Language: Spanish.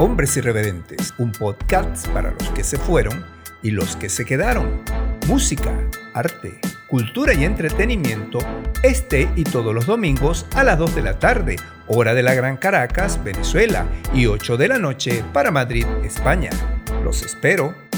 Hombres Irreverentes, un podcast para los que se fueron y los que se quedaron. Música, arte, cultura y entretenimiento este y todos los domingos a las 2 de la tarde, hora de la Gran Caracas, Venezuela, y 8 de la noche para Madrid, España. Los espero.